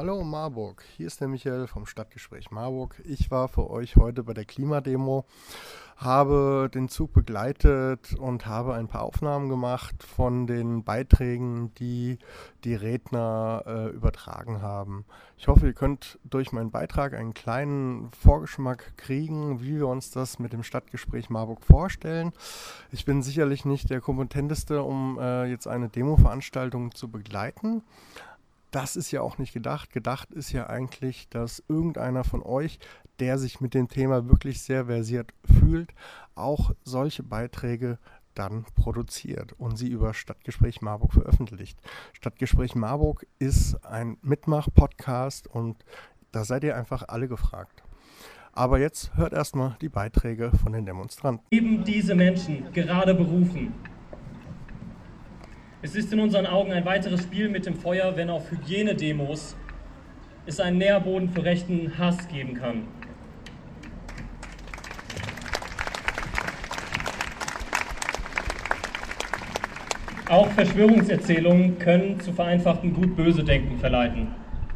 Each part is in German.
Hallo Marburg, hier ist der Michael vom Stadtgespräch Marburg. Ich war für euch heute bei der Klimademo, habe den Zug begleitet und habe ein paar Aufnahmen gemacht von den Beiträgen, die die Redner äh, übertragen haben. Ich hoffe, ihr könnt durch meinen Beitrag einen kleinen Vorgeschmack kriegen, wie wir uns das mit dem Stadtgespräch Marburg vorstellen. Ich bin sicherlich nicht der kompetenteste, um äh, jetzt eine Demo-Veranstaltung zu begleiten das ist ja auch nicht gedacht. Gedacht ist ja eigentlich, dass irgendeiner von euch, der sich mit dem Thema wirklich sehr versiert fühlt, auch solche Beiträge dann produziert und sie über Stadtgespräch Marburg veröffentlicht. Stadtgespräch Marburg ist ein Mitmach-Podcast und da seid ihr einfach alle gefragt. Aber jetzt hört erstmal die Beiträge von den Demonstranten. Eben diese Menschen gerade berufen, es ist in unseren Augen ein weiteres Spiel mit dem Feuer, wenn auf Hygienedemos es einen Nährboden für rechten Hass geben kann. Auch Verschwörungserzählungen können zu vereinfachten Gut-Böse-Denken verleiten.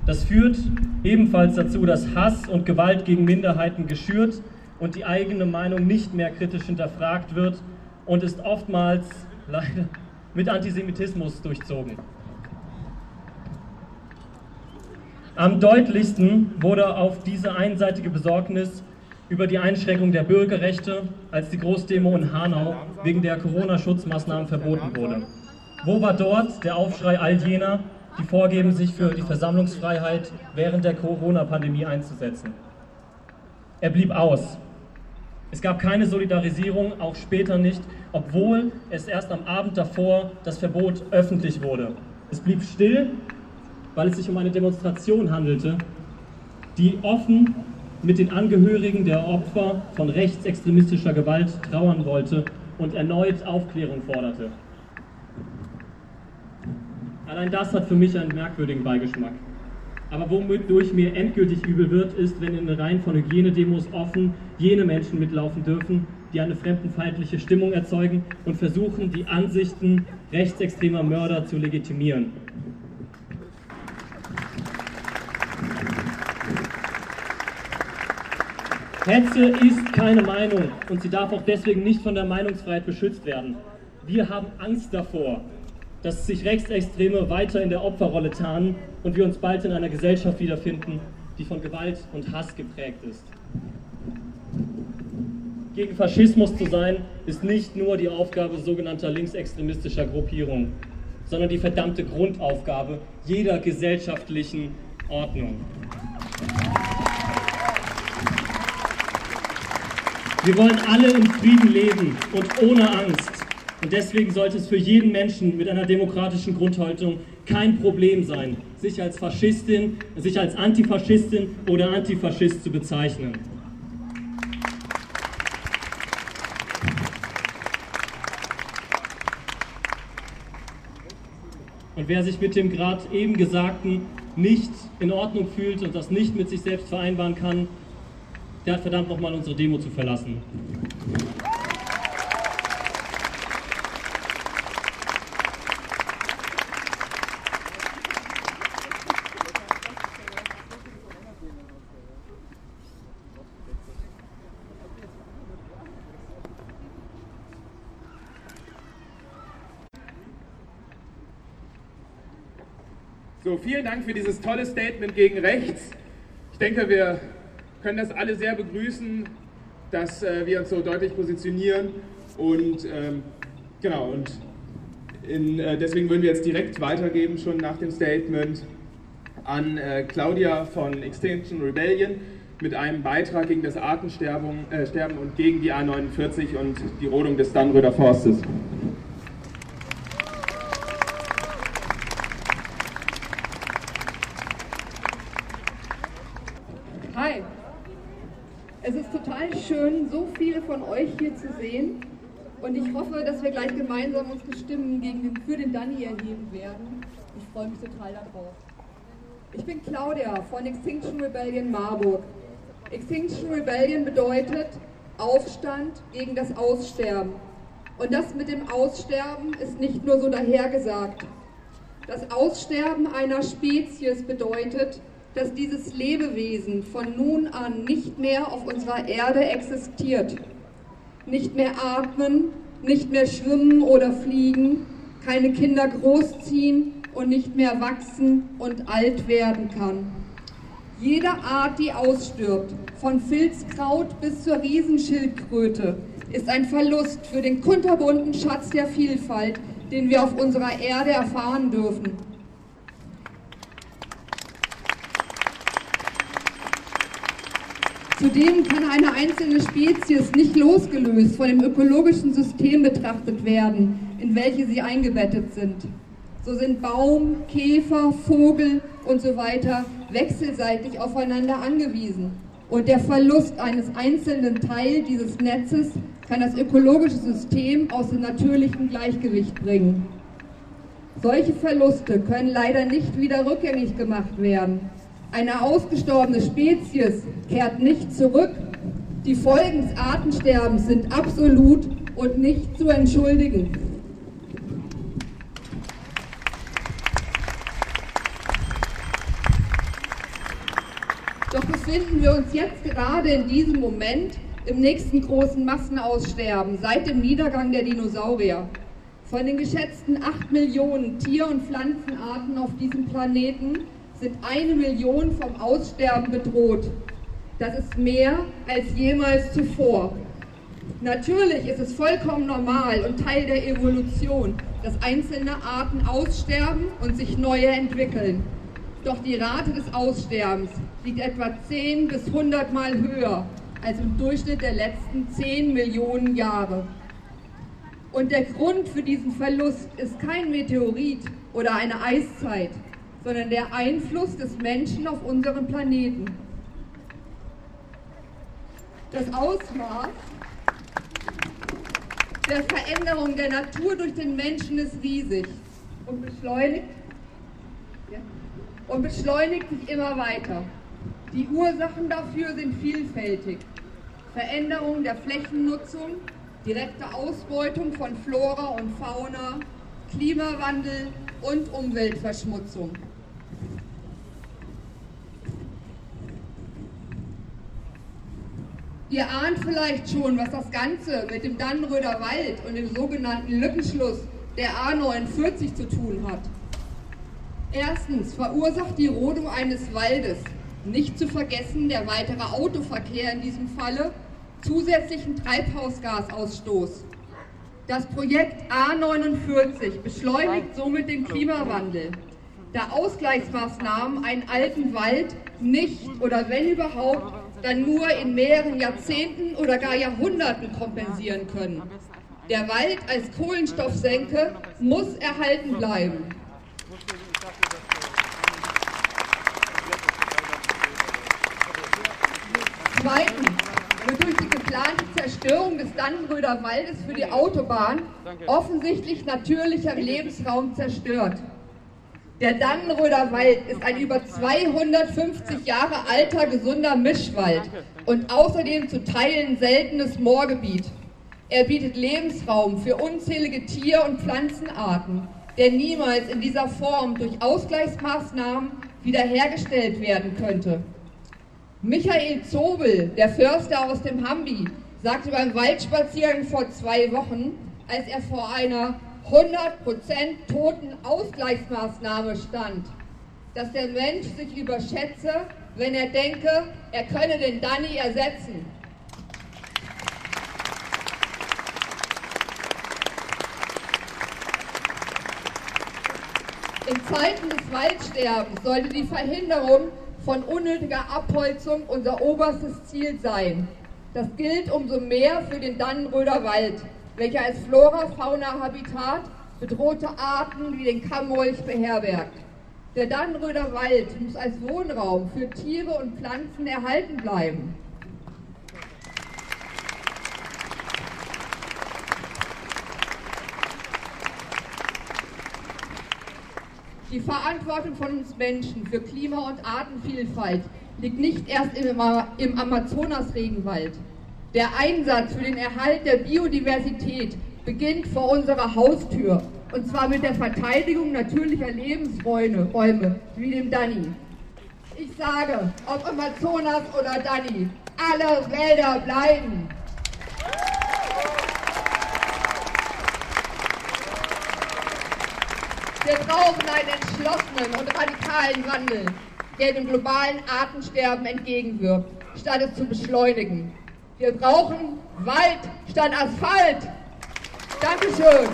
Das führt ebenfalls dazu, dass Hass und Gewalt gegen Minderheiten geschürt und die eigene Meinung nicht mehr kritisch hinterfragt wird und ist oftmals leider mit Antisemitismus durchzogen. Am deutlichsten wurde auf diese einseitige Besorgnis über die Einschränkung der Bürgerrechte, als die Großdemo in Hanau wegen der Corona-Schutzmaßnahmen verboten wurde. Wo war dort der Aufschrei all jener, die vorgeben, sich für die Versammlungsfreiheit während der Corona-Pandemie einzusetzen? Er blieb aus. Es gab keine Solidarisierung, auch später nicht, obwohl es erst am Abend davor das Verbot öffentlich wurde. Es blieb still, weil es sich um eine Demonstration handelte, die offen mit den Angehörigen der Opfer von rechtsextremistischer Gewalt trauern wollte und erneut Aufklärung forderte. Allein das hat für mich einen merkwürdigen Beigeschmack. Aber womit mir endgültig übel wird, ist, wenn in den Reihen von Hygienedemos offen jene Menschen mitlaufen dürfen, die eine fremdenfeindliche Stimmung erzeugen und versuchen, die Ansichten rechtsextremer Mörder zu legitimieren. Hetze ist keine Meinung und sie darf auch deswegen nicht von der Meinungsfreiheit beschützt werden. Wir haben Angst davor, dass sich Rechtsextreme weiter in der Opferrolle tarnen und wir uns bald in einer Gesellschaft wiederfinden, die von Gewalt und Hass geprägt ist. Gegen Faschismus zu sein, ist nicht nur die Aufgabe sogenannter linksextremistischer Gruppierungen, sondern die verdammte Grundaufgabe jeder gesellschaftlichen Ordnung. Wir wollen alle in Frieden leben und ohne Angst. Und deswegen sollte es für jeden Menschen mit einer demokratischen Grundhaltung kein Problem sein, sich als Faschistin, sich als Antifaschistin oder Antifaschist zu bezeichnen. Und wer sich mit dem gerade eben Gesagten nicht in Ordnung fühlt und das nicht mit sich selbst vereinbaren kann, der hat verdammt nochmal unsere Demo zu verlassen. Vielen Dank für dieses tolle Statement gegen rechts. Ich denke, wir können das alle sehr begrüßen, dass äh, wir uns so deutlich positionieren. Und ähm, genau, und in, äh, deswegen würden wir jetzt direkt weitergeben, schon nach dem Statement, an äh, Claudia von Extinction Rebellion mit einem Beitrag gegen das Artensterben äh, und gegen die A49 und die Rodung des Dannröder Forstes. schön, so viele von euch hier zu sehen. Und ich hoffe, dass wir gleich gemeinsam unsere Stimmen gegen den, für den Danny erheben werden. Ich freue mich total darauf. Ich bin Claudia von Extinction Rebellion Marburg. Extinction Rebellion bedeutet Aufstand gegen das Aussterben. Und das mit dem Aussterben ist nicht nur so dahergesagt. Das Aussterben einer Spezies bedeutet, dass dieses Lebewesen von nun an nicht mehr auf unserer Erde existiert. Nicht mehr atmen, nicht mehr schwimmen oder fliegen, keine Kinder großziehen und nicht mehr wachsen und alt werden kann. Jede Art, die ausstirbt, von Filzkraut bis zur Riesenschildkröte, ist ein Verlust für den kunterbunten Schatz der Vielfalt, den wir auf unserer Erde erfahren dürfen. Zudem kann eine einzelne Spezies nicht losgelöst von dem ökologischen System betrachtet werden, in welche sie eingebettet sind. So sind Baum, Käfer, Vogel und so weiter wechselseitig aufeinander angewiesen. Und der Verlust eines einzelnen Teils dieses Netzes kann das ökologische System aus dem natürlichen Gleichgewicht bringen. Solche Verluste können leider nicht wieder rückgängig gemacht werden. Eine ausgestorbene Spezies kehrt nicht zurück. Die Folgen des Artensterbens sind absolut und nicht zu entschuldigen. Doch befinden wir uns jetzt gerade in diesem Moment im nächsten großen Massenaussterben seit dem Niedergang der Dinosaurier. Von den geschätzten 8 Millionen Tier- und Pflanzenarten auf diesem Planeten sind eine Million vom Aussterben bedroht. Das ist mehr als jemals zuvor. Natürlich ist es vollkommen normal und Teil der Evolution, dass einzelne Arten aussterben und sich neue entwickeln. Doch die Rate des Aussterbens liegt etwa 10 bis 100 Mal höher als im Durchschnitt der letzten 10 Millionen Jahre. Und der Grund für diesen Verlust ist kein Meteorit oder eine Eiszeit, sondern der Einfluss des Menschen auf unseren Planeten. Das Ausmaß der Veränderung der Natur durch den Menschen ist riesig und beschleunigt, ja, und beschleunigt sich immer weiter. Die Ursachen dafür sind vielfältig. Veränderung der Flächennutzung, direkte Ausbeutung von Flora und Fauna, Klimawandel und Umweltverschmutzung. Ihr ahnt vielleicht schon, was das Ganze mit dem Dannenröder Wald und dem sogenannten Lückenschluss der A49 zu tun hat. Erstens verursacht die Rodung eines Waldes, nicht zu vergessen der weitere Autoverkehr in diesem Falle, zusätzlichen Treibhausgasausstoß. Das Projekt A49 beschleunigt somit den Klimawandel, da Ausgleichsmaßnahmen einen alten Wald nicht oder wenn überhaupt dann nur in mehreren Jahrzehnten oder gar Jahrhunderten kompensieren können. Der Wald als Kohlenstoffsenke muss erhalten bleiben. Zweitens wird durch die geplante Zerstörung des Dannenröder Waldes für die Autobahn offensichtlich natürlicher Lebensraum zerstört. Der Dannenröder Wald ist ein über 250 Jahre alter, gesunder Mischwald und außerdem zu Teilen seltenes Moorgebiet. Er bietet Lebensraum für unzählige Tier- und Pflanzenarten, der niemals in dieser Form durch Ausgleichsmaßnahmen wiederhergestellt werden könnte. Michael Zobel, der Förster aus dem Hambi, sagte beim Waldspaziergang vor zwei Wochen, als er vor einer 100% toten Ausgleichsmaßnahme stand, dass der Mensch sich überschätze, wenn er denke, er könne den Danny ersetzen. In Zeiten des Waldsterbens sollte die Verhinderung von unnötiger Abholzung unser oberstes Ziel sein. Das gilt umso mehr für den Dannenröder Wald, welcher als Flora-Fauna-Habitat bedrohte Arten wie den Kammmolch beherbergt. Der Dannenröder Wald muss als Wohnraum für Tiere und Pflanzen erhalten bleiben. Die Verantwortung von uns Menschen für Klima- und Artenvielfalt liegt nicht erst im Amazonas-Regenwald. Der Einsatz für den Erhalt der Biodiversität beginnt vor unserer Haustür. Und zwar mit der Verteidigung natürlicher Lebensräume, Räume, wie dem Danny. Ich sage, ob Amazonas oder Danny, alle Wälder bleiben. Wir brauchen einen entschlossenen und radikalen Wandel, der dem globalen Artensterben entgegenwirkt, statt es zu beschleunigen. Wir brauchen Wald statt Asphalt. Dankeschön.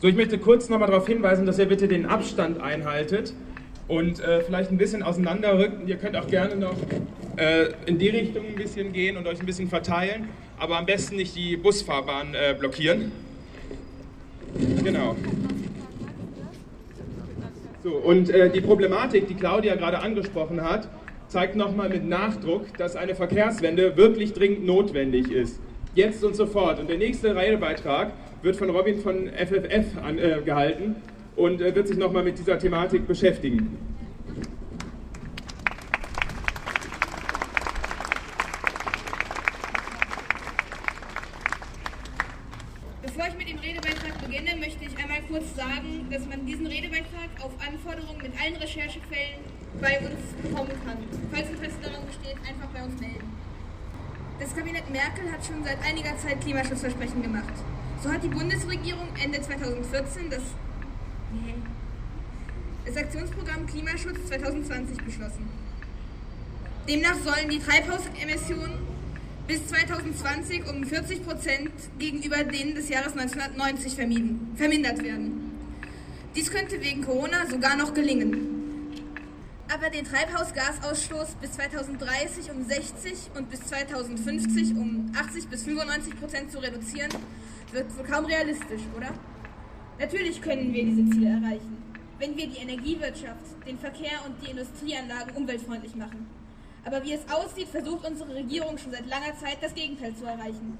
So, ich möchte kurz nochmal darauf hinweisen, dass ihr bitte den Abstand einhaltet und äh, vielleicht ein bisschen auseinanderrückt. Ihr könnt auch gerne noch äh, in die Richtung ein bisschen gehen und euch ein bisschen verteilen, aber am besten nicht die Busfahrbahn äh, blockieren. Genau. So, und äh, die Problematik, die Claudia gerade angesprochen hat, zeigt nochmal mit Nachdruck, dass eine Verkehrswende wirklich dringend notwendig ist. Jetzt und sofort. Und der nächste Redebeitrag wird von Robin von FFF an, äh, gehalten und äh, wird sich nochmal mit dieser Thematik beschäftigen. Bevor ich mit dem Redebeitrag beginne, möchte ich einmal kurz sagen, dass man diesen Redebeitrag auf Anforderung mit allen Recherchequellen bei uns bekommen kann. Falls Interesse daran besteht, einfach bei uns melden. Das Kabinett Merkel hat schon seit einiger Zeit Klimaschutzversprechen gemacht. So hat die Bundesregierung Ende 2014 das, das Aktionsprogramm Klimaschutz 2020 beschlossen. Demnach sollen die Treibhausemissionen bis 2020 um 40 Prozent gegenüber denen des Jahres 1990 vermindert werden. Dies könnte wegen Corona sogar noch gelingen. Aber den Treibhausgasausstoß bis 2030 um 60 und bis 2050 um 80 bis 95 Prozent zu reduzieren, wird wohl kaum realistisch, oder? Natürlich können wir diese Ziele erreichen, wenn wir die Energiewirtschaft, den Verkehr und die Industrieanlagen umweltfreundlich machen. Aber wie es aussieht, versucht unsere Regierung schon seit langer Zeit das Gegenteil zu erreichen.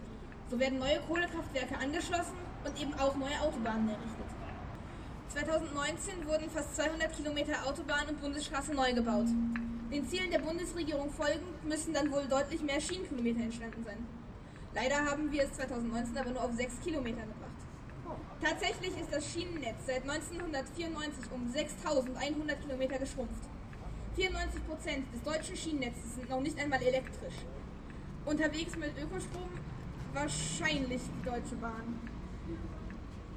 So werden neue Kohlekraftwerke angeschlossen und eben auch neue Autobahnen errichtet. 2019 wurden fast 200 Kilometer Autobahn und Bundesstraße neu gebaut. Den Zielen der Bundesregierung folgend müssen dann wohl deutlich mehr Schienenkilometer entstanden sein. Leider haben wir es 2019 aber nur auf 6 Kilometer gebracht. Tatsächlich ist das Schienennetz seit 1994 um 6100 Kilometer geschrumpft. 94 Prozent des deutschen Schienennetzes sind noch nicht einmal elektrisch. Unterwegs mit Ökostrom wahrscheinlich die Deutsche Bahn.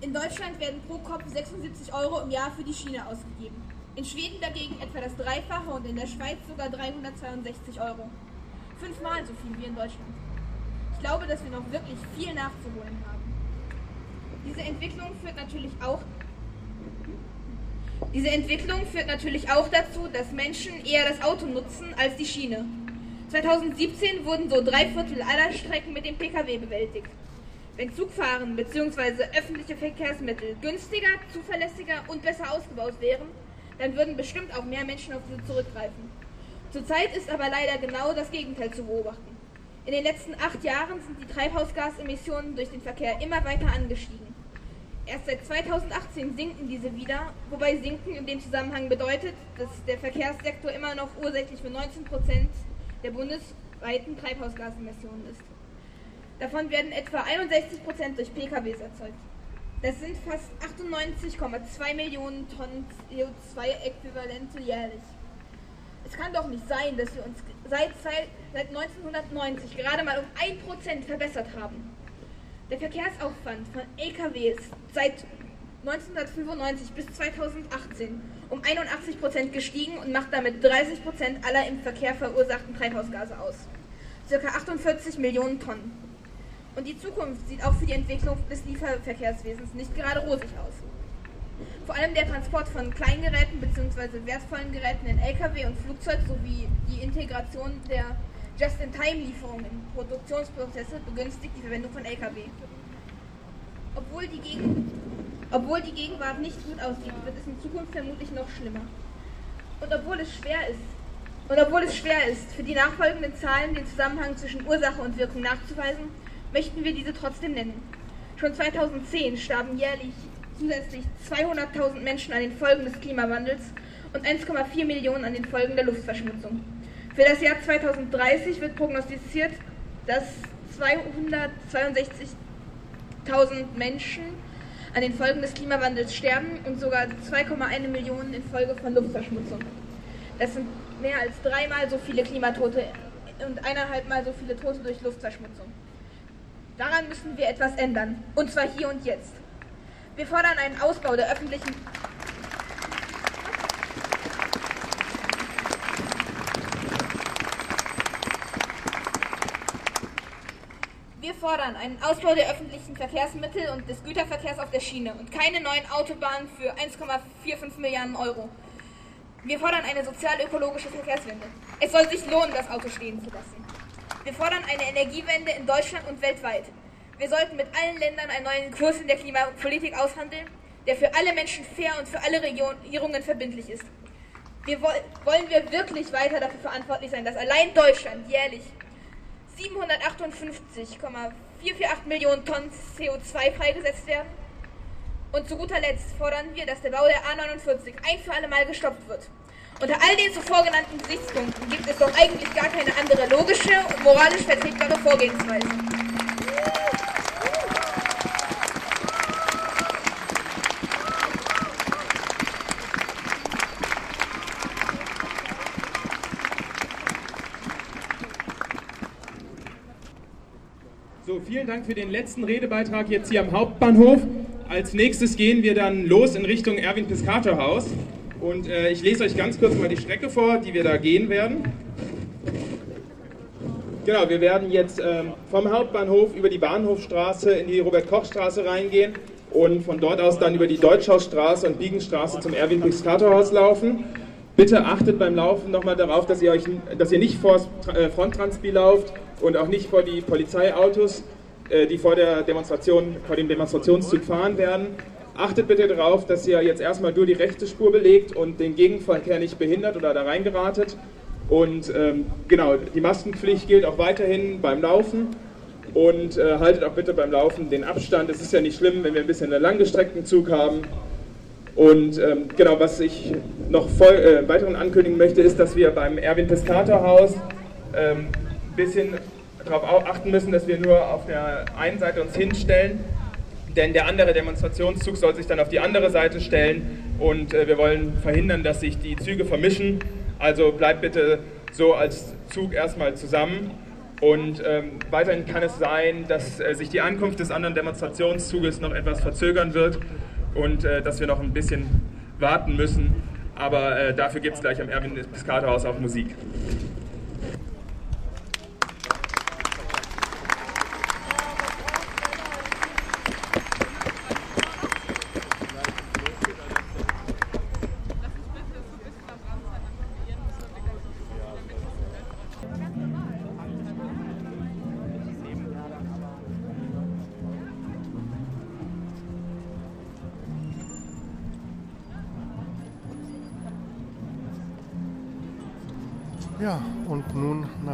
In Deutschland werden pro Kopf 76 Euro im Jahr für die Schiene ausgegeben. In Schweden dagegen etwa das Dreifache und in der Schweiz sogar 362 Euro. Fünfmal so viel wie in Deutschland. Ich glaube, dass wir noch wirklich viel nachzuholen haben. Diese Entwicklung führt natürlich auch diese Entwicklung führt natürlich auch dazu, dass Menschen eher das Auto nutzen als die Schiene. 2017 wurden so drei Viertel aller Strecken mit dem Pkw bewältigt. Wenn Zugfahren bzw. öffentliche Verkehrsmittel günstiger, zuverlässiger und besser ausgebaut wären, dann würden bestimmt auch mehr Menschen auf diese zurückgreifen. Zurzeit ist aber leider genau das Gegenteil zu beobachten. In den letzten acht Jahren sind die Treibhausgasemissionen durch den Verkehr immer weiter angestiegen. Erst seit 2018 sinken diese wieder, wobei sinken in dem Zusammenhang bedeutet, dass der Verkehrssektor immer noch ursächlich für 19 Prozent der bundesweiten Treibhausgasemissionen ist. Davon werden etwa 61 Prozent durch PKWs erzeugt. Das sind fast 98,2 Millionen Tonnen CO2-Äquivalente jährlich. Es kann doch nicht sein, dass wir uns seit, seit 1990 gerade mal um 1% verbessert haben. Der Verkehrsaufwand von LKWs seit 1995 bis 2018 um 81 Prozent gestiegen und macht damit 30 Prozent aller im Verkehr verursachten Treibhausgase aus. Circa 48 Millionen Tonnen. Und die Zukunft sieht auch für die Entwicklung des Lieferverkehrswesens nicht gerade rosig aus. Vor allem der Transport von Kleingeräten bzw. wertvollen Geräten in Lkw und Flugzeug sowie die Integration der Just-in-Time-Lieferungen in Produktionsprozesse begünstigt die Verwendung von Lkw. Obwohl die, Gegen obwohl die Gegenwart nicht gut aussieht, wird es in Zukunft vermutlich noch schlimmer. Und obwohl es schwer ist, und obwohl es schwer ist, für die nachfolgenden Zahlen den Zusammenhang zwischen Ursache und Wirkung nachzuweisen, möchten wir diese trotzdem nennen. Schon 2010 starben jährlich zusätzlich 200.000 Menschen an den Folgen des Klimawandels und 1,4 Millionen an den Folgen der Luftverschmutzung. Für das Jahr 2030 wird prognostiziert, dass 262.000 Menschen an den Folgen des Klimawandels sterben und sogar 2,1 Millionen infolge von Luftverschmutzung. Das sind mehr als dreimal so viele Klimatote und eineinhalbmal so viele Tote durch Luftverschmutzung. Daran müssen wir etwas ändern, und zwar hier und jetzt. Wir fordern einen Ausbau der öffentlichen Wir fordern einen Ausbau der öffentlichen Verkehrsmittel und des Güterverkehrs auf der Schiene und keine neuen Autobahnen für 1,45 Milliarden Euro. Wir fordern eine sozial-ökologische Verkehrswende. Es soll sich lohnen, das Auto stehen zu lassen. Wir fordern eine Energiewende in Deutschland und weltweit. Wir sollten mit allen Ländern einen neuen Kurs in der Klimapolitik aushandeln, der für alle Menschen fair und für alle Regierungen verbindlich ist. Wir wollen wir wirklich weiter dafür verantwortlich sein, dass allein Deutschland jährlich 758,448 Millionen Tonnen CO2 freigesetzt werden? Und zu guter Letzt fordern wir, dass der Bau der A49 ein für alle Mal gestoppt wird. Unter all den zuvor genannten Gesichtspunkten gibt es doch eigentlich gar keine andere logische und moralisch vertretbare Vorgehensweise. So, vielen Dank für den letzten Redebeitrag jetzt hier am Hauptbahnhof. Als nächstes gehen wir dann los in Richtung Erwin-Piscator-Haus. Und äh, ich lese euch ganz kurz mal die Strecke vor, die wir da gehen werden. Genau, wir werden jetzt ähm, vom Hauptbahnhof über die Bahnhofstraße in die Robert-Koch-Straße reingehen und von dort aus dann über die Deutschhausstraße und Biegenstraße zum Erwin-Piscator-Haus laufen. Bitte achtet beim Laufen nochmal darauf, dass ihr, euch, dass ihr nicht vor äh, Fronttranspi lauft und auch nicht vor die Polizeiautos, die vor der Demonstration, vor dem Demonstrationszug fahren werden. Achtet bitte darauf, dass ihr jetzt erstmal nur die rechte Spur belegt und den Gegenverkehr nicht behindert oder da reingeratet. Und ähm, genau, die Maskenpflicht gilt auch weiterhin beim Laufen. Und äh, haltet auch bitte beim Laufen den Abstand. Es ist ja nicht schlimm, wenn wir ein bisschen einen langgestreckten Zug haben. Und ähm, genau, was ich noch voll, äh, weiteren ankündigen möchte, ist, dass wir beim Erwin Piscator Haus ähm, ein bisschen darauf achten müssen, dass wir nur auf der einen Seite uns hinstellen, denn der andere Demonstrationszug soll sich dann auf die andere Seite stellen und äh, wir wollen verhindern, dass sich die Züge vermischen. Also bleibt bitte so als Zug erstmal zusammen. Und ähm, weiterhin kann es sein, dass äh, sich die Ankunft des anderen Demonstrationszuges noch etwas verzögern wird und äh, dass wir noch ein bisschen warten müssen. Aber äh, dafür gibt es gleich am Erwin Piscator Haus auch Musik.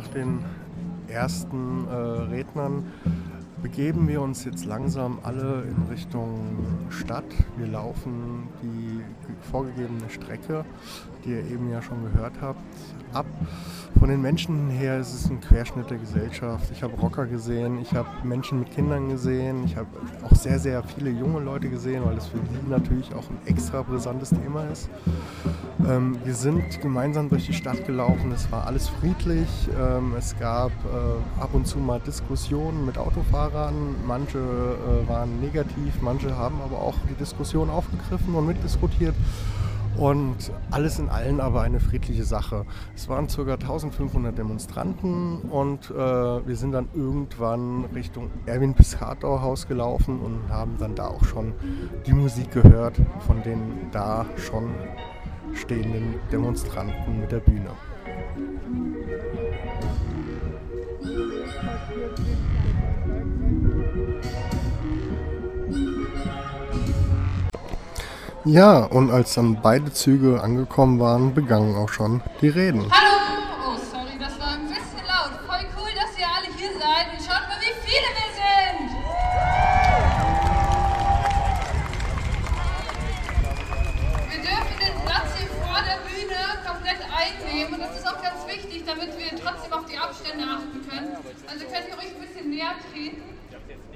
Nach den ersten äh, Rednern begeben wir uns jetzt langsam alle in Richtung Stadt. Wir laufen die vorgegebene Strecke, die ihr eben ja schon gehört habt, ab. Von den Menschen her ist es ein Querschnitt der Gesellschaft. Ich habe Rocker gesehen, ich habe Menschen mit Kindern gesehen, ich habe auch sehr, sehr viele junge Leute gesehen, weil das für die natürlich auch ein extra brisantes Thema ist. Ähm, wir sind gemeinsam durch die Stadt gelaufen, es war alles friedlich, ähm, es gab äh, ab und zu mal Diskussionen mit Autofahrern, manche äh, waren negativ, manche haben aber auch die Diskussion aufgegriffen und mitdiskutiert. Und alles in allem aber eine friedliche Sache. Es waren ca. 1500 Demonstranten und äh, wir sind dann irgendwann Richtung Erwin Piscator Haus gelaufen und haben dann da auch schon die Musik gehört von den da schon stehenden Demonstranten mit der Bühne. Ja, und als dann beide Züge angekommen waren, begannen auch schon die Reden. Hallo! Oh, sorry, das war ein bisschen laut. Voll cool, dass ihr alle hier seid schaut mal, wie viele wir sind! Wir dürfen den Platz hier vor der Bühne komplett einnehmen und das ist auch ganz wichtig, damit wir trotzdem auf die Abstände achten können. Also könnt ihr ruhig ein bisschen näher treten.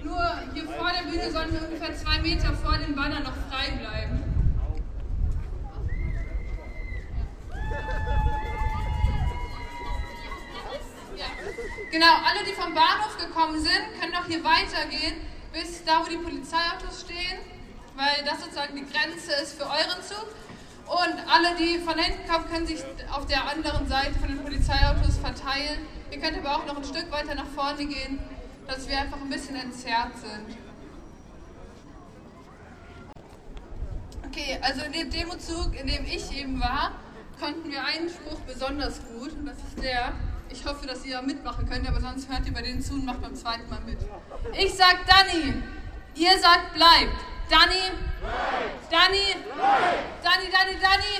Nur hier vor der Bühne sollen wir ungefähr zwei Meter vor dem Banner noch Genau, alle, die vom Bahnhof gekommen sind, können noch hier weitergehen, bis da, wo die Polizeiautos stehen, weil das sozusagen die Grenze ist für euren Zug. Und alle, die von hinten kommen, können sich auf der anderen Seite von den Polizeiautos verteilen. Ihr könnt aber auch noch ein Stück weiter nach vorne gehen, dass wir einfach ein bisschen entzerrt sind. Okay, also in dem Demozug, in dem ich eben war, konnten wir einen Spruch besonders gut und das ist der, ich hoffe, dass ihr mitmachen könnt, aber sonst hört ihr bei denen zu und macht beim zweiten Mal mit. Ich sag Danny, ihr sagt bleibt. Danny, Danny, Danny, Danny, Danny.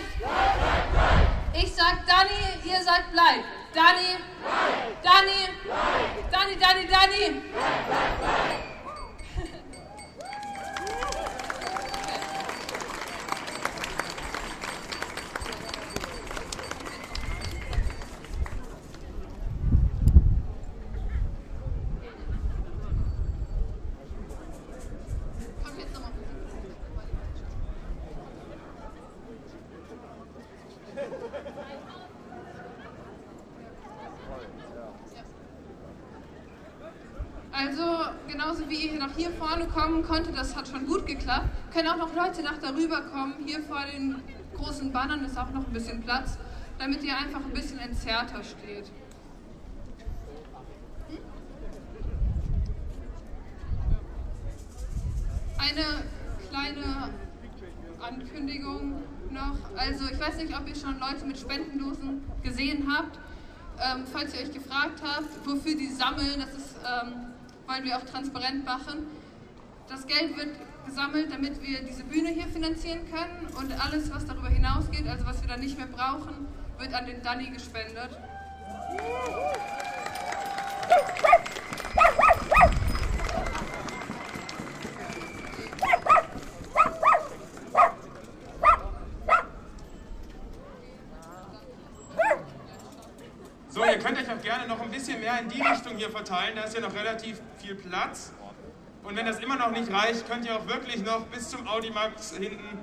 Ich sag Danny, ihr sagt bleibt. Danny, Danny, Danny, Danny, Danny. Komm jetzt nochmal. Also genauso wie ihr nach hier vorne kommen konnte, das hat schon gut geklappt, können auch noch Leute nach darüber kommen. Hier vor den großen Bannern ist auch noch ein bisschen Platz, damit ihr einfach ein bisschen entzerrter steht. Eine kleine Ankündigung noch. Also ich weiß nicht, ob ihr schon Leute mit Spendendosen gesehen habt. Ähm, falls ihr euch gefragt habt, wofür die sammeln, das ist, ähm, wollen wir auch transparent machen. Das Geld wird gesammelt, damit wir diese Bühne hier finanzieren können und alles, was darüber hinausgeht, also was wir dann nicht mehr brauchen, wird an den Danny gespendet. So, ihr könnt euch auch gerne noch ein bisschen mehr in die Richtung hier verteilen. Da ist ja noch relativ viel Platz. Und wenn das immer noch nicht reicht, könnt ihr auch wirklich noch bis zum Audimax hinten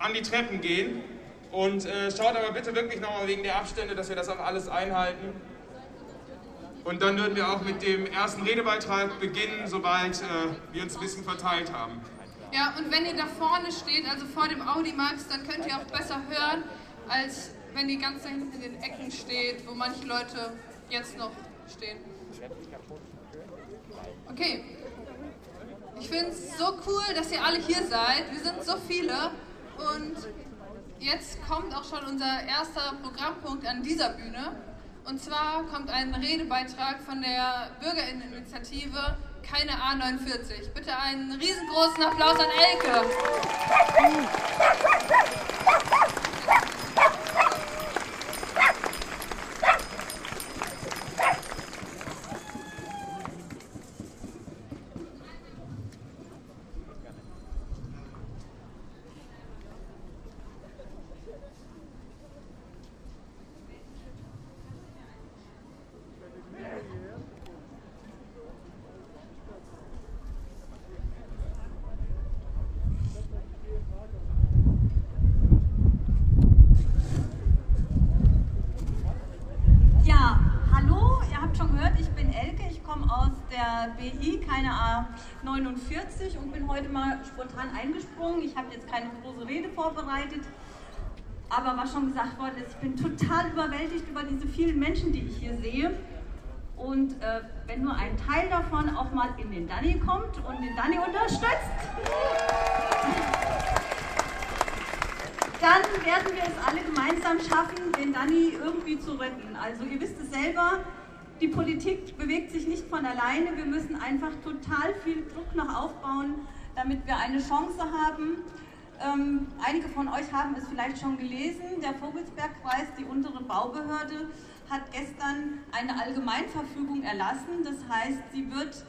an die Treppen gehen. Und äh, schaut aber bitte wirklich nochmal wegen der Abstände, dass wir das auch alles einhalten. Und dann würden wir auch mit dem ersten Redebeitrag beginnen, sobald äh, wir uns bisschen verteilt haben. Ja, und wenn ihr da vorne steht, also vor dem Audimax, dann könnt ihr auch besser hören, als wenn ihr ganz da hinten in den Ecken steht, wo manche Leute jetzt noch stehen. Okay. Ich finde es so cool, dass ihr alle hier seid. Wir sind so viele. Und jetzt kommt auch schon unser erster Programmpunkt an dieser Bühne. Und zwar kommt ein Redebeitrag von der Bürgerinneninitiative Keine A49. Bitte einen riesengroßen Applaus an Elke. Ja, hallo, ihr habt schon gehört, ich bin Elke, ich komme aus der BI, keine A49 und bin heute mal spontan eingesprungen. Ich habe jetzt keine große Rede vorbereitet, aber was schon gesagt worden ist, ich bin total überwältigt über diese vielen Menschen, die ich hier sehe. Und äh, wenn nur ein Teil davon auch mal in den Danny kommt und den Danny unterstützt, dann werden wir es alle gemeinsam schaffen, den Danny irgendwie zu retten. Also ihr wisst es selber, die Politik bewegt sich nicht von alleine. Wir müssen einfach total viel Druck noch aufbauen, damit wir eine Chance haben. Ähm, einige von euch haben es vielleicht schon gelesen. Der Vogelsbergkreis, die untere Baubehörde, hat gestern eine Allgemeinverfügung erlassen. Das heißt, sie wird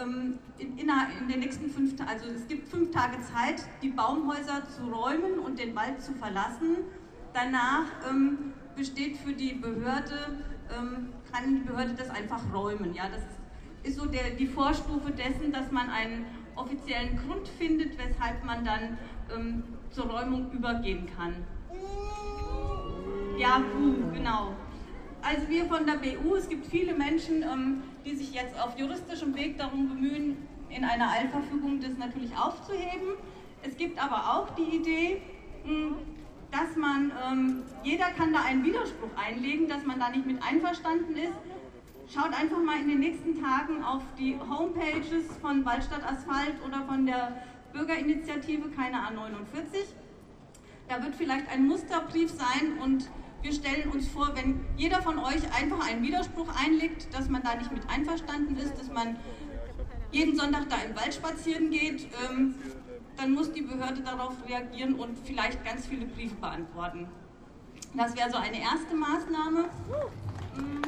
ähm, in, innerhalb- in den nächsten fünf Tagen, also es gibt fünf Tage Zeit, die Baumhäuser zu räumen und den Wald zu verlassen. Danach ähm, besteht für die Behörde, ähm, kann die Behörde das einfach räumen. Ja, das ist so der, die Vorstufe dessen, dass man einen offiziellen Grund findet, weshalb man dann ähm, zur Räumung übergehen kann. Ja, genau. Also wir von der BU, es gibt viele Menschen, ähm, die sich jetzt auf juristischem Weg darum bemühen, in einer Eilverfügung das natürlich aufzuheben. Es gibt aber auch die Idee, hm, dass man, ähm, jeder kann da einen Widerspruch einlegen, dass man da nicht mit einverstanden ist. Schaut einfach mal in den nächsten Tagen auf die Homepages von Waldstadt Asphalt oder von der Bürgerinitiative Keine A49. Da wird vielleicht ein Musterbrief sein und wir stellen uns vor, wenn jeder von euch einfach einen Widerspruch einlegt, dass man da nicht mit einverstanden ist, dass man jeden Sonntag da im Wald spazieren geht, ähm, dann muss die Behörde darauf reagieren und vielleicht ganz viele Briefe beantworten. Das wäre so eine erste Maßnahme. Mhm.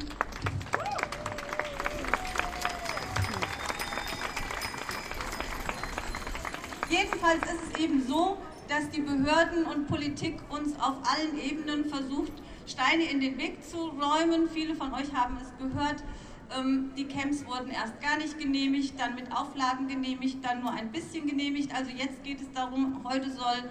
Jedenfalls ist es eben so, dass die Behörden und Politik uns auf allen Ebenen versucht, Steine in den Weg zu räumen. Viele von euch haben es gehört. Ähm, die Camps wurden erst gar nicht genehmigt, dann mit Auflagen genehmigt, dann nur ein bisschen genehmigt. Also jetzt geht es darum, heute soll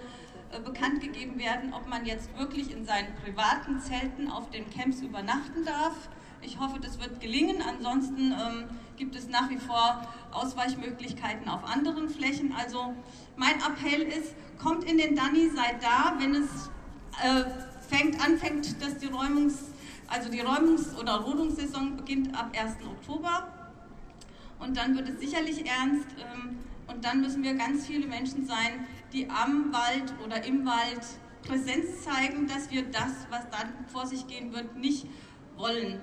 äh, bekannt gegeben werden, ob man jetzt wirklich in seinen privaten Zelten auf den Camps übernachten darf. Ich hoffe, das wird gelingen. Ansonsten ähm, gibt es nach wie vor Ausweichmöglichkeiten auf anderen Flächen. Also mein Appell ist, kommt in den Danny, seid da, wenn es äh, fängt, anfängt, dass die Räumungs- also die Räumungs- oder Rodungssaison beginnt ab 1. Oktober und dann wird es sicherlich ernst ähm, und dann müssen wir ganz viele Menschen sein, die am Wald oder im Wald Präsenz zeigen, dass wir das, was dann vor sich gehen wird, nicht wollen.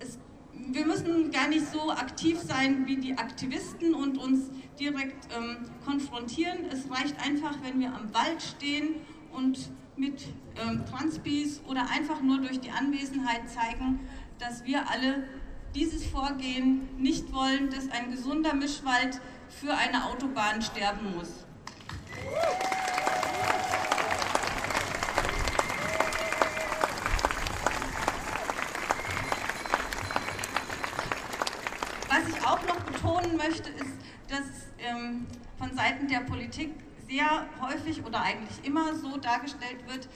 Es, wir müssen gar nicht so aktiv sein wie die Aktivisten und uns direkt ähm, konfrontieren. Es reicht einfach, wenn wir am Wald stehen und mit ähm, Transpis oder einfach nur durch die Anwesenheit zeigen, dass wir alle dieses Vorgehen nicht wollen, dass ein gesunder Mischwald für eine Autobahn sterben muss. Was ich auch noch betonen möchte, ist, dass ähm, von Seiten der Politik sehr häufig oder eigentlich immer so dargestellt wird,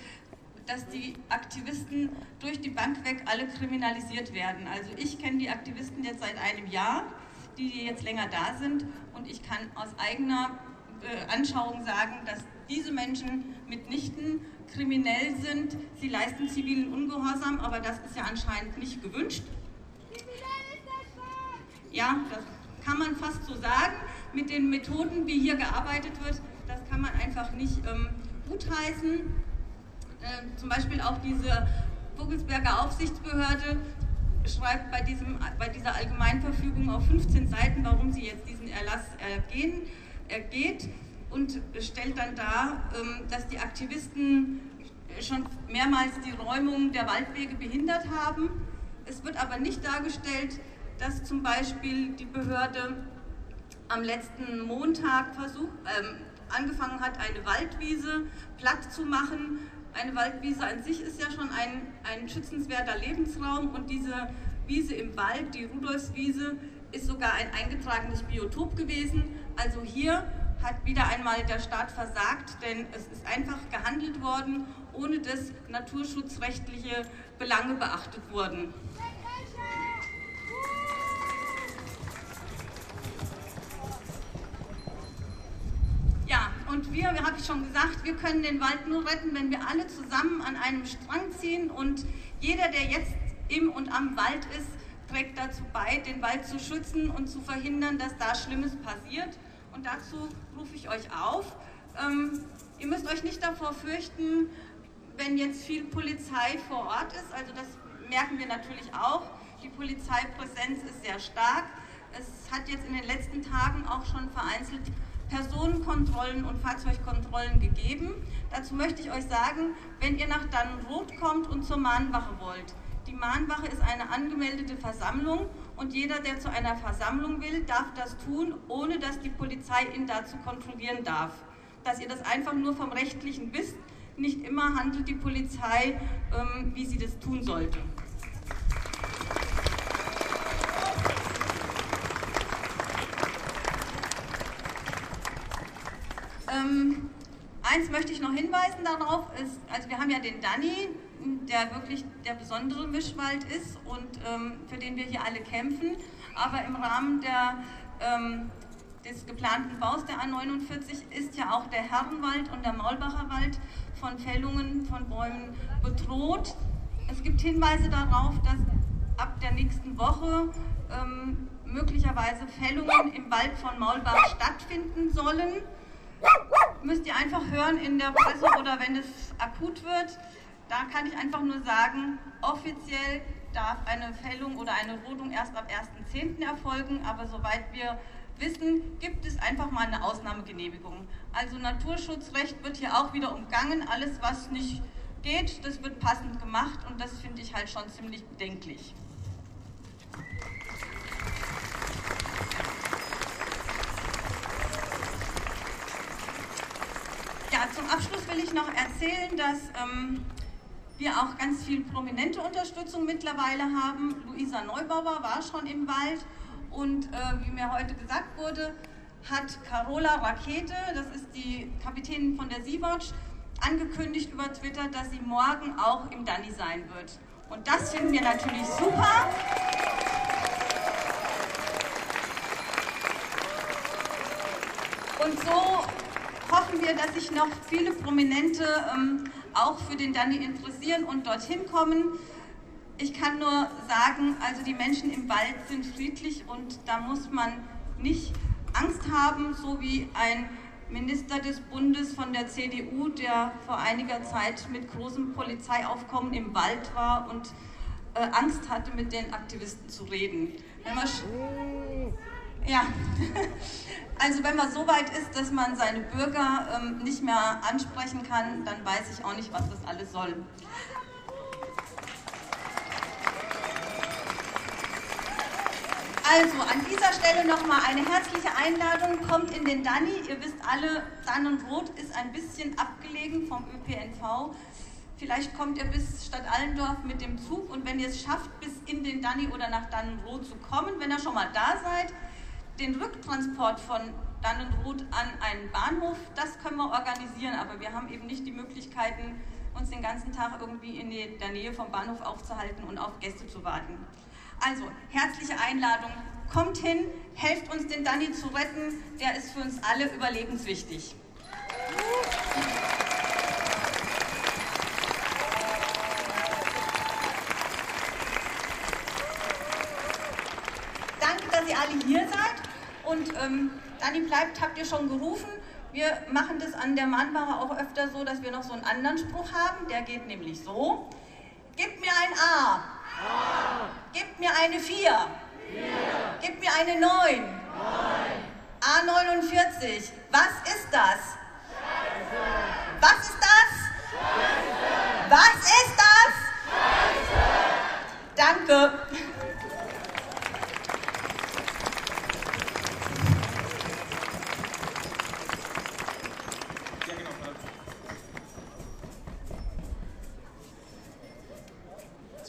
dass die Aktivisten durch die Bank weg alle kriminalisiert werden. Also ich kenne die Aktivisten jetzt seit einem Jahr, die jetzt länger da sind und ich kann aus eigener äh, Anschauung sagen, dass diese Menschen mitnichten kriminell sind. Sie leisten zivilen Ungehorsam, aber das ist ja anscheinend nicht gewünscht. Ja, das kann man fast so sagen. Mit den Methoden, wie hier gearbeitet wird, kann man einfach nicht ähm, gutheißen. Äh, zum Beispiel auch diese Vogelsberger Aufsichtsbehörde schreibt bei, diesem, bei dieser Allgemeinverfügung auf 15 Seiten, warum sie jetzt diesen Erlass ergehen, ergeht und stellt dann dar, ähm, dass die Aktivisten schon mehrmals die Räumung der Waldwege behindert haben. Es wird aber nicht dargestellt, dass zum Beispiel die Behörde am letzten Montag versucht, ähm, angefangen hat, eine Waldwiese platt zu machen. Eine Waldwiese an sich ist ja schon ein, ein schützenswerter Lebensraum und diese Wiese im Wald, die Rudolfswiese, ist sogar ein eingetragenes Biotop gewesen. Also hier hat wieder einmal der Staat versagt, denn es ist einfach gehandelt worden, ohne dass naturschutzrechtliche Belange beachtet wurden. Und wir, wie habe ich schon gesagt, wir können den Wald nur retten, wenn wir alle zusammen an einem Strang ziehen. Und jeder, der jetzt im und am Wald ist, trägt dazu bei, den Wald zu schützen und zu verhindern, dass da Schlimmes passiert. Und dazu rufe ich euch auf. Ähm, ihr müsst euch nicht davor fürchten, wenn jetzt viel Polizei vor Ort ist. Also das merken wir natürlich auch. Die Polizeipräsenz ist sehr stark. Es hat jetzt in den letzten Tagen auch schon vereinzelt Personenkontrollen und Fahrzeugkontrollen gegeben. Dazu möchte ich euch sagen, wenn ihr nach Dannenroth kommt und zur Mahnwache wollt, die Mahnwache ist eine angemeldete Versammlung und jeder, der zu einer Versammlung will, darf das tun, ohne dass die Polizei ihn dazu kontrollieren darf. Dass ihr das einfach nur vom Rechtlichen wisst, nicht immer handelt die Polizei, ähm, wie sie das tun sollte. Eins möchte ich noch hinweisen darauf, ist, also wir haben ja den Danny, der wirklich der besondere Mischwald ist und ähm, für den wir hier alle kämpfen. Aber im Rahmen der, ähm, des geplanten Baus der A49 ist ja auch der Herrenwald und der Maulbacher Wald von Fällungen von Bäumen bedroht. Es gibt Hinweise darauf, dass ab der nächsten Woche ähm, möglicherweise Fällungen im Wald von Maulbach stattfinden sollen. Müsst ihr einfach hören in der Presse oder wenn es akut wird. Da kann ich einfach nur sagen, offiziell darf eine Fällung oder eine Rodung erst ab 1.10. erfolgen, aber soweit wir wissen, gibt es einfach mal eine Ausnahmegenehmigung. Also Naturschutzrecht wird hier auch wieder umgangen. Alles, was nicht geht, das wird passend gemacht und das finde ich halt schon ziemlich bedenklich. Ja, zum Abschluss will ich noch erzählen, dass ähm, wir auch ganz viel prominente Unterstützung mittlerweile haben. Luisa Neubauer war schon im Wald und äh, wie mir heute gesagt wurde, hat Carola Rakete, das ist die Kapitänin von der Sea-Watch, angekündigt über Twitter, dass sie morgen auch im Danny sein wird. Und das finden wir natürlich super. Und so hoffen wir, dass sich noch viele Prominente ähm, auch für den Danny interessieren und dorthin kommen. Ich kann nur sagen, also die Menschen im Wald sind friedlich und da muss man nicht Angst haben, so wie ein Minister des Bundes von der CDU, der vor einiger Zeit mit großem Polizeiaufkommen im Wald war und äh, Angst hatte, mit den Aktivisten zu reden. Wenn man ja, also wenn man so weit ist, dass man seine Bürger ähm, nicht mehr ansprechen kann, dann weiß ich auch nicht, was das alles soll. Also an dieser Stelle nochmal eine herzliche Einladung. Kommt in den Danny. Ihr wisst alle, Dannenrot ist ein bisschen abgelegen vom ÖPNV. Vielleicht kommt ihr bis Stadt Allendorf mit dem Zug und wenn ihr es schafft, bis in den Danny oder nach Dannenrot zu kommen, wenn ihr schon mal da seid, den Rücktransport von Dannenrot an einen Bahnhof, das können wir organisieren, aber wir haben eben nicht die Möglichkeiten, uns den ganzen Tag irgendwie in der Nähe vom Bahnhof aufzuhalten und auf Gäste zu warten. Also, herzliche Einladung. Kommt hin, helft uns, den Danny zu retten. Der ist für uns alle überlebenswichtig. Danke, dass ihr alle hier seid. Und ähm, Danny bleibt, habt ihr schon gerufen. Wir machen das an der Mahnwache auch öfter so, dass wir noch so einen anderen Spruch haben. Der geht nämlich so. Gib mir ein A. Gib mir eine 4. Gib mir eine 9. A49. Was ist das? Scheiße. Was ist das? Scheiße. Was ist das? Scheiße. Danke.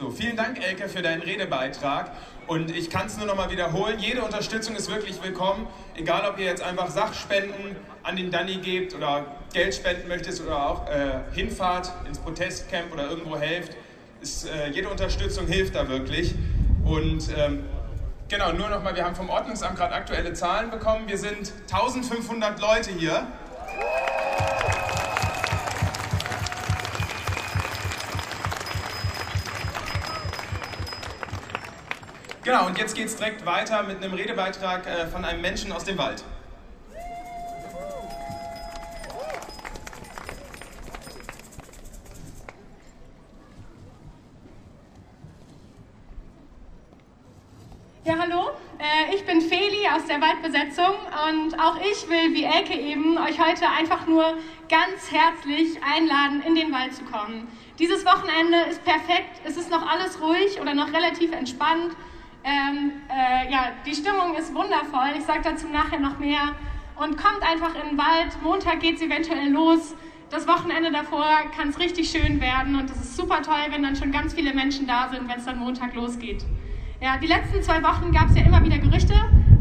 So, vielen Dank, Elke, für deinen Redebeitrag. Und ich kann es nur noch mal wiederholen, jede Unterstützung ist wirklich willkommen. Egal, ob ihr jetzt einfach Sachspenden an den Danny gebt oder Geld spenden möchtest oder auch äh, hinfahrt ins Protestcamp oder irgendwo helft. Ist, äh, jede Unterstützung hilft da wirklich. Und ähm, genau, nur noch mal, wir haben vom Ordnungsamt gerade aktuelle Zahlen bekommen. Wir sind 1500 Leute hier. Genau, und jetzt geht es direkt weiter mit einem Redebeitrag äh, von einem Menschen aus dem Wald. Ja, hallo, äh, ich bin Feli aus der Waldbesetzung und auch ich will, wie Elke eben, euch heute einfach nur ganz herzlich einladen, in den Wald zu kommen. Dieses Wochenende ist perfekt, es ist noch alles ruhig oder noch relativ entspannt. Ähm, äh, ja, die Stimmung ist wundervoll, ich sage dazu nachher noch mehr. Und kommt einfach in den Wald, Montag geht es eventuell los. Das Wochenende davor kann es richtig schön werden und es ist super toll, wenn dann schon ganz viele Menschen da sind, wenn es dann Montag losgeht. Ja, die letzten zwei Wochen gab es ja immer wieder Gerüchte,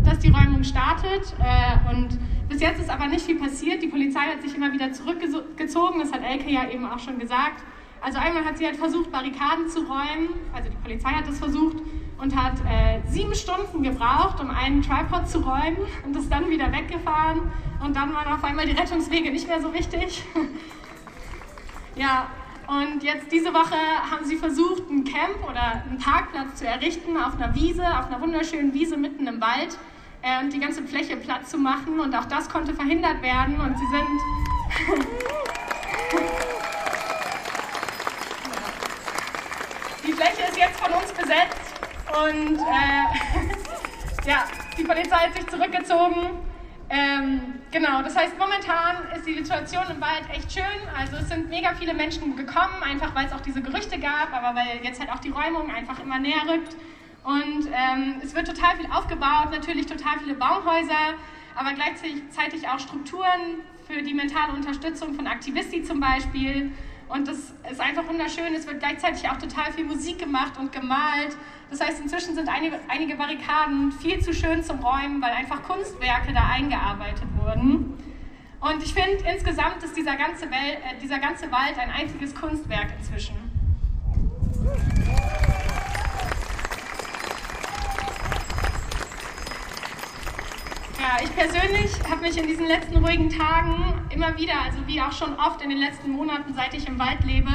dass die Räumung startet. Äh, und Bis jetzt ist aber nicht viel passiert. Die Polizei hat sich immer wieder zurückgezogen. Das hat Elke ja eben auch schon gesagt. Also einmal hat sie halt versucht, Barrikaden zu räumen. Also die Polizei hat das versucht und hat äh, sieben Stunden gebraucht, um einen Tripod zu räumen und ist dann wieder weggefahren. Und dann waren auf einmal die Rettungswege nicht mehr so wichtig. ja, und jetzt diese Woche haben sie versucht, ein Camp oder einen Parkplatz zu errichten auf einer Wiese, auf einer wunderschönen Wiese mitten im Wald äh, und die ganze Fläche platt zu machen. Und auch das konnte verhindert werden. Und sie sind. die Fläche ist jetzt von uns besetzt. Und äh, ja, die Polizei hat sich zurückgezogen. Ähm, genau, das heißt, momentan ist die Situation im Wald echt schön. Also es sind mega viele Menschen gekommen, einfach weil es auch diese Gerüchte gab, aber weil jetzt halt auch die Räumung einfach immer näher rückt. Und ähm, es wird total viel aufgebaut, natürlich total viele Baumhäuser, aber gleichzeitig auch Strukturen für die mentale Unterstützung von Aktivisti zum Beispiel. Und das ist einfach wunderschön. Es wird gleichzeitig auch total viel Musik gemacht und gemalt. Das heißt, inzwischen sind einige, einige Barrikaden viel zu schön zum Räumen, weil einfach Kunstwerke da eingearbeitet wurden. Und ich finde, insgesamt ist dieser ganze, Welt, äh, dieser ganze Wald ein einziges Kunstwerk inzwischen. Ja, ich persönlich habe mich in diesen letzten ruhigen Tagen immer wieder, also wie auch schon oft in den letzten Monaten, seit ich im Wald lebe,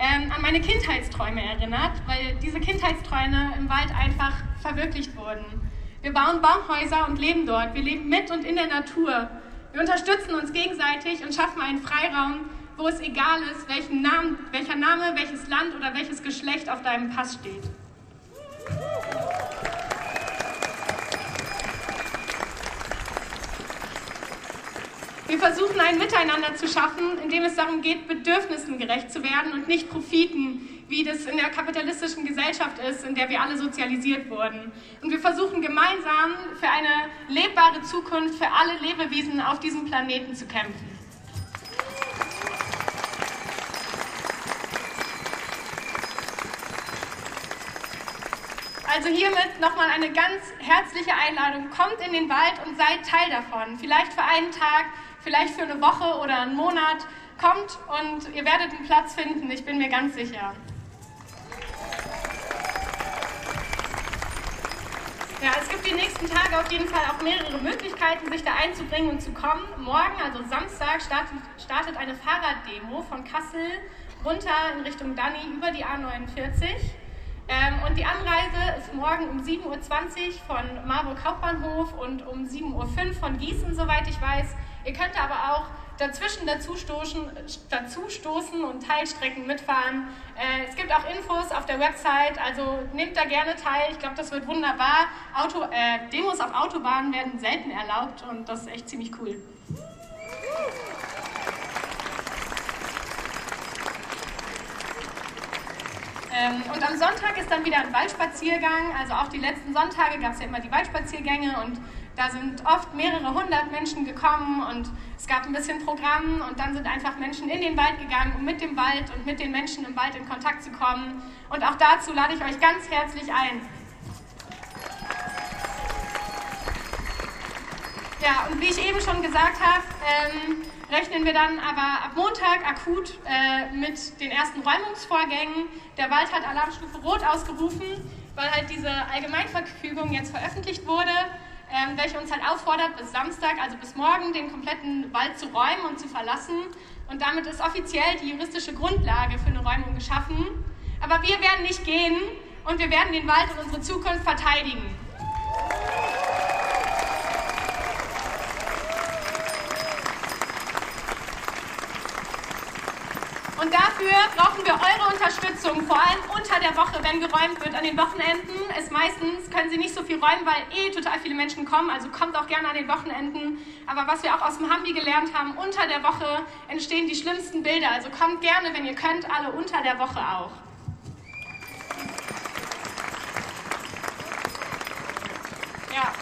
ähm, an meine Kindheitsträume erinnert, weil diese Kindheitsträume im Wald einfach verwirklicht wurden. Wir bauen Baumhäuser und leben dort. Wir leben mit und in der Natur. Wir unterstützen uns gegenseitig und schaffen einen Freiraum, wo es egal ist, welchen Namen, welcher Name, welches Land oder welches Geschlecht auf deinem Pass steht. Wir versuchen ein Miteinander zu schaffen, in dem es darum geht, Bedürfnissen gerecht zu werden und nicht Profiten, wie das in der kapitalistischen Gesellschaft ist, in der wir alle sozialisiert wurden. Und wir versuchen gemeinsam für eine lebbare Zukunft für alle Lebewesen auf diesem Planeten zu kämpfen. Also hiermit nochmal eine ganz herzliche Einladung. Kommt in den Wald und seid Teil davon. Vielleicht für einen Tag, vielleicht für eine Woche oder einen Monat. Kommt und ihr werdet einen Platz finden, ich bin mir ganz sicher. Ja, es gibt die nächsten Tage auf jeden Fall auch mehrere Möglichkeiten, sich da einzubringen und zu kommen. Morgen, also Samstag, startet, startet eine Fahrraddemo von Kassel runter in Richtung Danny über die A49. Ähm, und die Anreise ist morgen um 7.20 Uhr von Marburg Hauptbahnhof und um 7.05 Uhr von Gießen, soweit ich weiß. Ihr könnt aber auch dazwischen dazustoßen, und Teilstrecken mitfahren. Äh, es gibt auch Infos auf der Website, also nehmt da gerne teil. Ich glaube, das wird wunderbar. Auto, äh, Demos auf Autobahnen werden selten erlaubt und das ist echt ziemlich cool. Ähm, und am Sonntag ist dann wieder ein Waldspaziergang. Also auch die letzten Sonntage gab es ja immer die Waldspaziergänge und da sind oft mehrere hundert Menschen gekommen und es gab ein bisschen Programm und dann sind einfach Menschen in den Wald gegangen, um mit dem Wald und mit den Menschen im Wald in Kontakt zu kommen. Und auch dazu lade ich euch ganz herzlich ein. Ja, und wie ich eben schon gesagt habe, ähm, rechnen wir dann aber ab Montag akut äh, mit den ersten Räumungsvorgängen. Der Wald hat Alarmstufe Rot ausgerufen, weil halt diese Allgemeinverfügung jetzt veröffentlicht wurde ähm, welche uns halt auffordert, bis Samstag, also bis morgen, den kompletten Wald zu räumen und zu verlassen. Und damit ist offiziell die juristische Grundlage für eine Räumung geschaffen. Aber wir werden nicht gehen und wir werden den Wald und unsere Zukunft verteidigen. Und dafür brauchen wir eure Unterstützung, vor allem unter der Woche, wenn geräumt wird. An den Wochenenden ist meistens, können sie nicht so viel räumen, weil eh total viele Menschen kommen. Also kommt auch gerne an den Wochenenden. Aber was wir auch aus dem Hambi gelernt haben, unter der Woche entstehen die schlimmsten Bilder. Also kommt gerne, wenn ihr könnt, alle unter der Woche auch. Ja.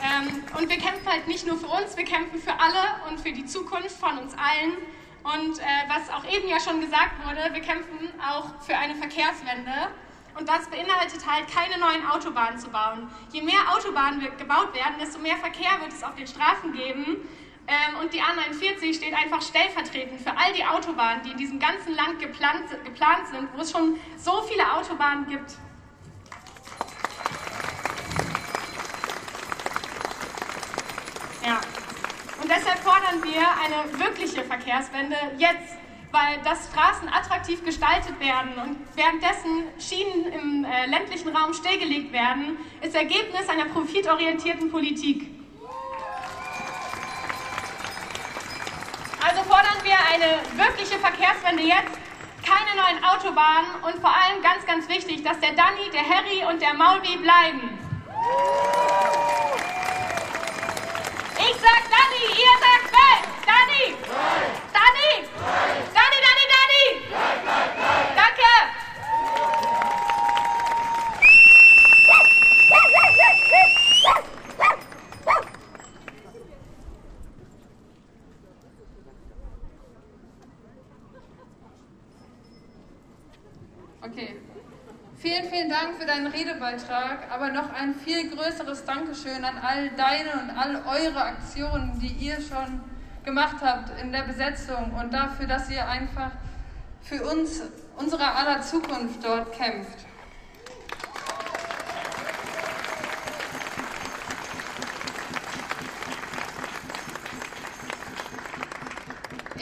Ähm, und wir kämpfen halt nicht nur für uns, wir kämpfen für alle und für die Zukunft von uns allen. Und äh, was auch eben ja schon gesagt wurde, wir kämpfen auch für eine Verkehrswende. Und das beinhaltet halt, keine neuen Autobahnen zu bauen. Je mehr Autobahnen gebaut werden, desto mehr Verkehr wird es auf den Straßen geben. Ähm, und die A49 steht einfach stellvertretend für all die Autobahnen, die in diesem ganzen Land geplant, geplant sind, wo es schon so viele Autobahnen gibt. Ja. Deshalb fordern wir eine wirkliche Verkehrswende jetzt, weil dass Straßen attraktiv gestaltet werden und währenddessen Schienen im äh, ländlichen Raum stillgelegt werden, ist Ergebnis einer profitorientierten Politik. Also fordern wir eine wirkliche Verkehrswende jetzt, keine neuen Autobahnen und vor allem ganz, ganz wichtig, dass der Danny, der Harry und der Maulby bleiben. Ich sag Danny, ihr sagt Bell. Danny! Danny! Danny, Danny, Danny! Danke! Vielen, vielen Dank für deinen Redebeitrag, aber noch ein viel größeres Dankeschön an all deine und all eure Aktionen, die ihr schon gemacht habt in der Besetzung und dafür, dass ihr einfach für uns, unsere aller Zukunft dort kämpft.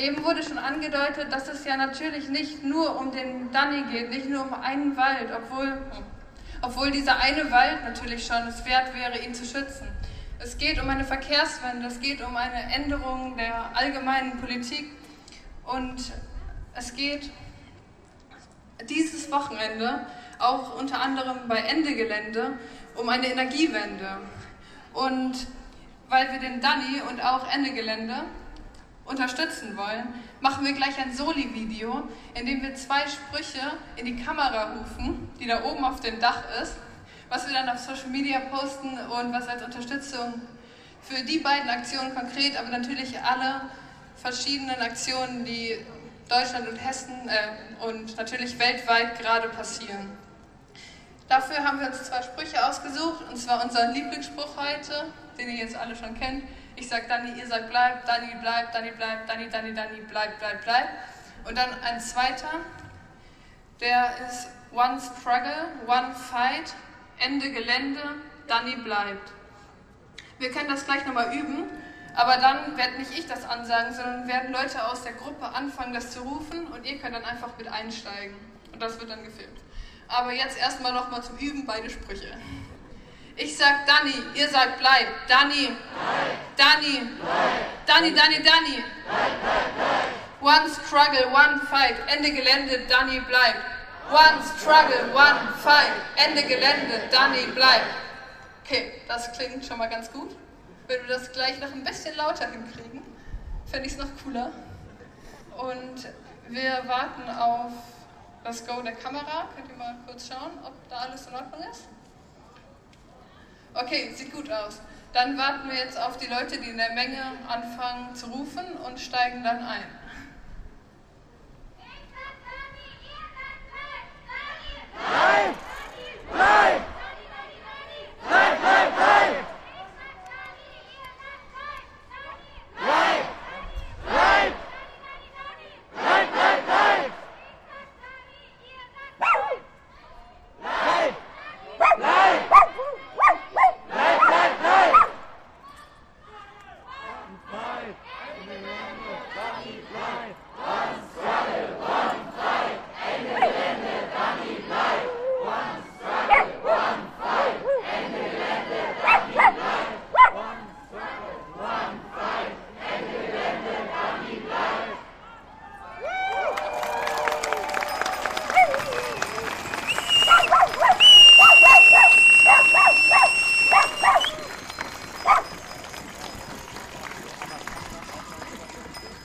Eben wurde schon angedeutet, dass es ja natürlich nicht nur um den Danny geht, nicht nur um einen Wald, obwohl, obwohl dieser eine Wald natürlich schon es wert wäre, ihn zu schützen. Es geht um eine Verkehrswende, es geht um eine Änderung der allgemeinen Politik und es geht dieses Wochenende auch unter anderem bei Ende Gelände um eine Energiewende. Und weil wir den Danny und auch Ende Gelände unterstützen wollen, machen wir gleich ein Soli-Video, in dem wir zwei Sprüche in die Kamera rufen, die da oben auf dem Dach ist, was wir dann auf Social Media posten und was als Unterstützung für die beiden Aktionen konkret, aber natürlich alle verschiedenen Aktionen, die Deutschland und Hessen äh, und natürlich weltweit gerade passieren. Dafür haben wir uns zwei Sprüche ausgesucht, und zwar unseren Lieblingsspruch heute, den ihr jetzt alle schon kennt. Ich sag Dani, ihr sagt bleib, Dani bleibt, Dani bleibt, Dani, Dani, Dani bleibt, bleibt, bleibt. Und dann ein zweiter, der ist One Struggle, One Fight, Ende Gelände, Dani bleibt. Wir können das gleich nochmal üben, aber dann werde nicht ich das ansagen, sondern werden Leute aus der Gruppe anfangen, das zu rufen und ihr könnt dann einfach mit einsteigen. Und das wird dann gefilmt. Aber jetzt erstmal nochmal zum Üben beide Sprüche. Ich sag Danny, ihr sagt bleib. Danny. Danny. Danny, Danny, Danny. One struggle, one fight. Ende Gelände, Danny bleibt. One struggle, one fight. Ende Gelände, Danny bleibt. Okay, das klingt schon mal ganz gut. Wenn wir das gleich noch ein bisschen lauter hinkriegen, fände ich es noch cooler. Und wir warten auf das Go der Kamera. Könnt ihr mal kurz schauen, ob da alles in Ordnung ist? Okay, sieht gut aus. Dann warten wir jetzt auf die Leute, die in der Menge anfangen zu rufen und steigen dann ein. Nein! Nein! Nein, nein, nein! Nein! Nein! Nein, nein! Nein! Nein! Nein, nein, nein!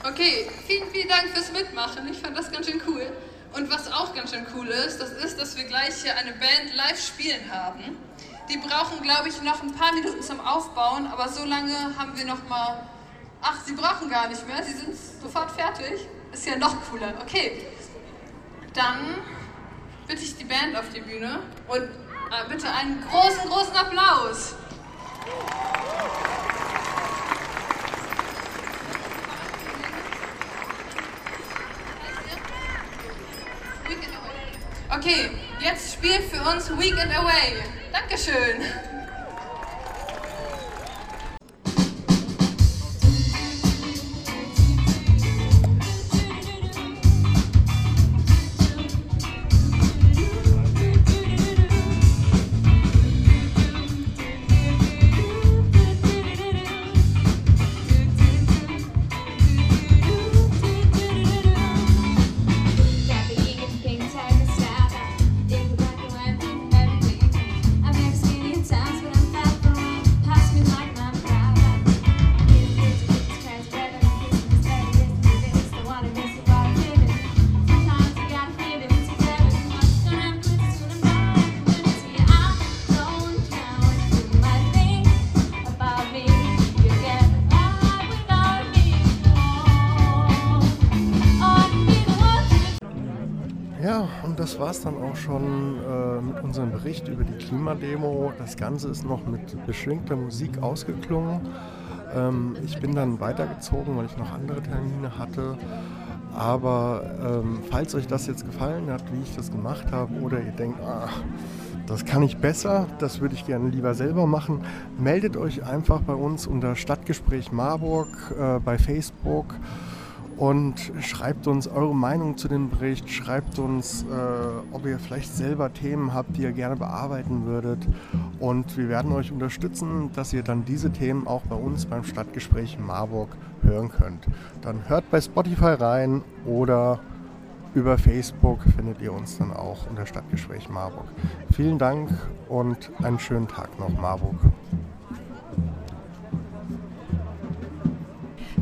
Okay, vielen, vielen Dank fürs Mitmachen. Ich fand das ganz schön cool. Und was auch ganz schön cool ist, das ist, dass wir gleich hier eine Band live spielen haben. Die brauchen, glaube ich, noch ein paar Minuten zum Aufbauen, aber so lange haben wir noch mal. Ach, sie brauchen gar nicht mehr, sie sind sofort fertig. Ist ja noch cooler. Okay, dann es dann auch schon äh, mit unserem Bericht über die Klimademo. Das Ganze ist noch mit beschwingter Musik ausgeklungen. Ähm, ich bin dann weitergezogen, weil ich noch andere Termine hatte. Aber ähm, falls euch das jetzt gefallen hat, wie ich das gemacht habe, oder ihr denkt, ah, das kann ich besser, das würde ich gerne lieber selber machen, meldet euch einfach bei uns unter Stadtgespräch Marburg äh, bei Facebook und schreibt uns eure Meinung zu dem Bericht, schreibt uns, äh, ob ihr vielleicht selber Themen habt, die ihr gerne bearbeiten würdet. Und wir werden euch unterstützen, dass ihr dann diese Themen auch bei uns beim Stadtgespräch Marburg hören könnt. Dann hört bei Spotify rein oder über Facebook findet ihr uns dann auch unter Stadtgespräch Marburg. Vielen Dank und einen schönen Tag noch, Marburg.